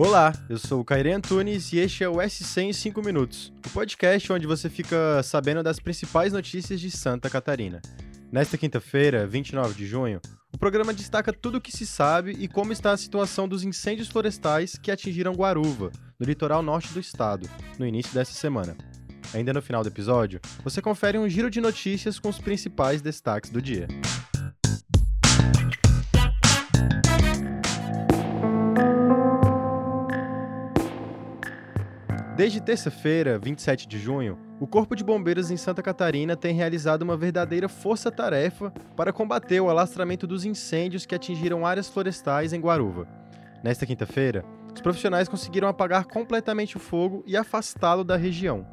Olá, eu sou o Caire Antunes e este é o SC em 5 Minutos, o podcast onde você fica sabendo das principais notícias de Santa Catarina. Nesta quinta-feira, 29 de junho, o programa destaca tudo o que se sabe e como está a situação dos incêndios florestais que atingiram Guaruva, no litoral norte do estado, no início dessa semana. Ainda no final do episódio, você confere um giro de notícias com os principais destaques do dia. Desde terça-feira, 27 de junho, o Corpo de Bombeiros em Santa Catarina tem realizado uma verdadeira força-tarefa para combater o alastramento dos incêndios que atingiram áreas florestais em Guaruva. Nesta quinta-feira, os profissionais conseguiram apagar completamente o fogo e afastá-lo da região.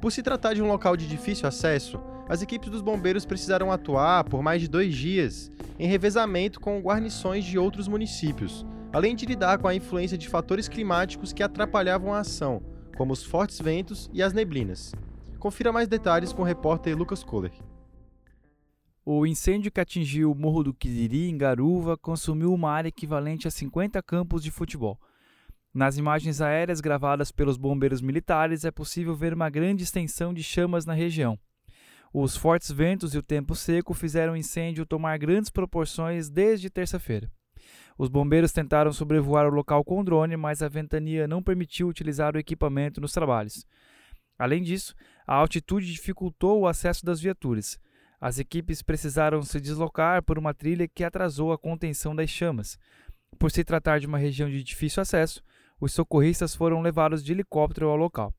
Por se tratar de um local de difícil acesso, as equipes dos bombeiros precisaram atuar por mais de dois dias, em revezamento com guarnições de outros municípios, além de lidar com a influência de fatores climáticos que atrapalhavam a ação, como os fortes ventos e as neblinas. Confira mais detalhes com o repórter Lucas Kohler. O incêndio que atingiu o Morro do Quiriri, em Garuva, consumiu uma área equivalente a 50 campos de futebol. Nas imagens aéreas gravadas pelos bombeiros militares, é possível ver uma grande extensão de chamas na região. Os fortes ventos e o tempo seco fizeram o incêndio tomar grandes proporções desde terça-feira. Os bombeiros tentaram sobrevoar o local com drone, mas a ventania não permitiu utilizar o equipamento nos trabalhos. Além disso, a altitude dificultou o acesso das viaturas. As equipes precisaram se deslocar por uma trilha que atrasou a contenção das chamas. Por se tratar de uma região de difícil acesso, os socorristas foram levados de helicóptero ao local.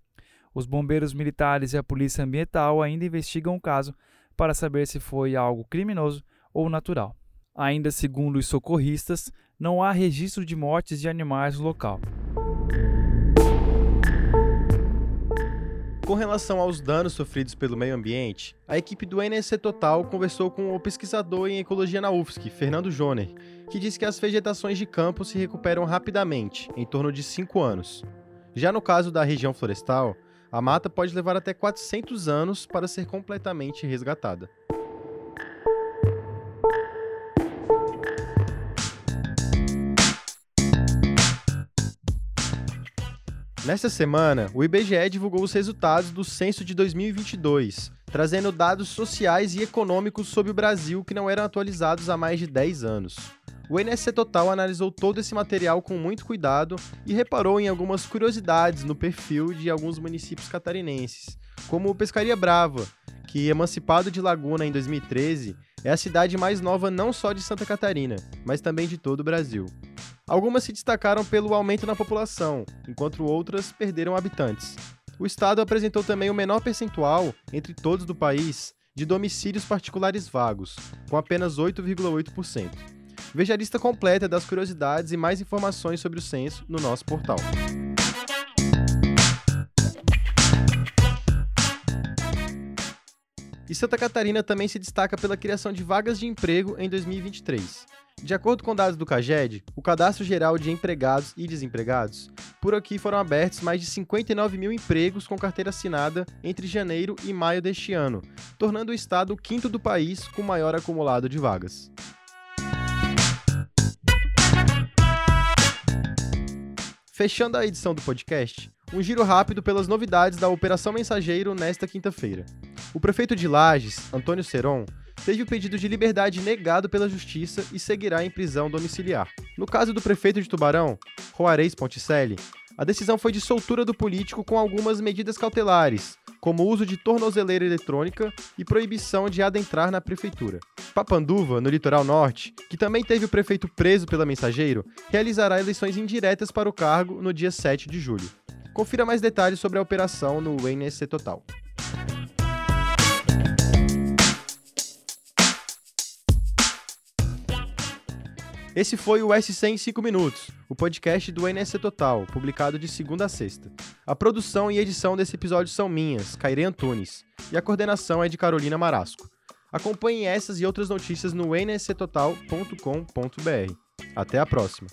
Os bombeiros militares e a polícia ambiental ainda investigam o caso para saber se foi algo criminoso ou natural. Ainda segundo os socorristas, não há registro de mortes de animais no local. Com relação aos danos sofridos pelo meio ambiente, a equipe do NSC Total conversou com o pesquisador em ecologia na UFSC, Fernando Joner, que disse que as vegetações de campo se recuperam rapidamente, em torno de 5 anos. Já no caso da região florestal, a mata pode levar até 400 anos para ser completamente resgatada. Nesta semana, o IBGE divulgou os resultados do censo de 2022, trazendo dados sociais e econômicos sobre o Brasil que não eram atualizados há mais de 10 anos. O NSC Total analisou todo esse material com muito cuidado e reparou em algumas curiosidades no perfil de alguns municípios catarinenses, como o Pescaria Brava, que, emancipado de Laguna em 2013, é a cidade mais nova não só de Santa Catarina, mas também de todo o Brasil. Algumas se destacaram pelo aumento na população, enquanto outras perderam habitantes. O estado apresentou também o menor percentual, entre todos do país, de domicílios particulares vagos, com apenas 8,8%. Veja a lista completa das curiosidades e mais informações sobre o censo no nosso portal. E Santa Catarina também se destaca pela criação de vagas de emprego em 2023. De acordo com dados do CAGED, o Cadastro Geral de Empregados e Desempregados, por aqui foram abertos mais de 59 mil empregos com carteira assinada entre janeiro e maio deste ano, tornando o estado o quinto do país com maior acumulado de vagas. Fechando a edição do podcast, um giro rápido pelas novidades da Operação Mensageiro nesta quinta-feira. O prefeito de Lages, Antônio Seron, teve o pedido de liberdade negado pela justiça e seguirá em prisão domiciliar. No caso do prefeito de Tubarão, Juarez Ponticelli, a decisão foi de soltura do político com algumas medidas cautelares, como o uso de tornozeleira eletrônica e proibição de adentrar na prefeitura. Papanduva, no litoral norte, que também teve o prefeito preso pela mensageiro, realizará eleições indiretas para o cargo no dia 7 de julho. Confira mais detalhes sobre a operação no NSC Total. Esse foi o SC em 5 minutos, o podcast do NSC Total, publicado de segunda a sexta. A produção e edição desse episódio são minhas, Caire Antunes, e a coordenação é de Carolina Marasco. Acompanhe essas e outras notícias no nsctotal.com.br. Até a próxima!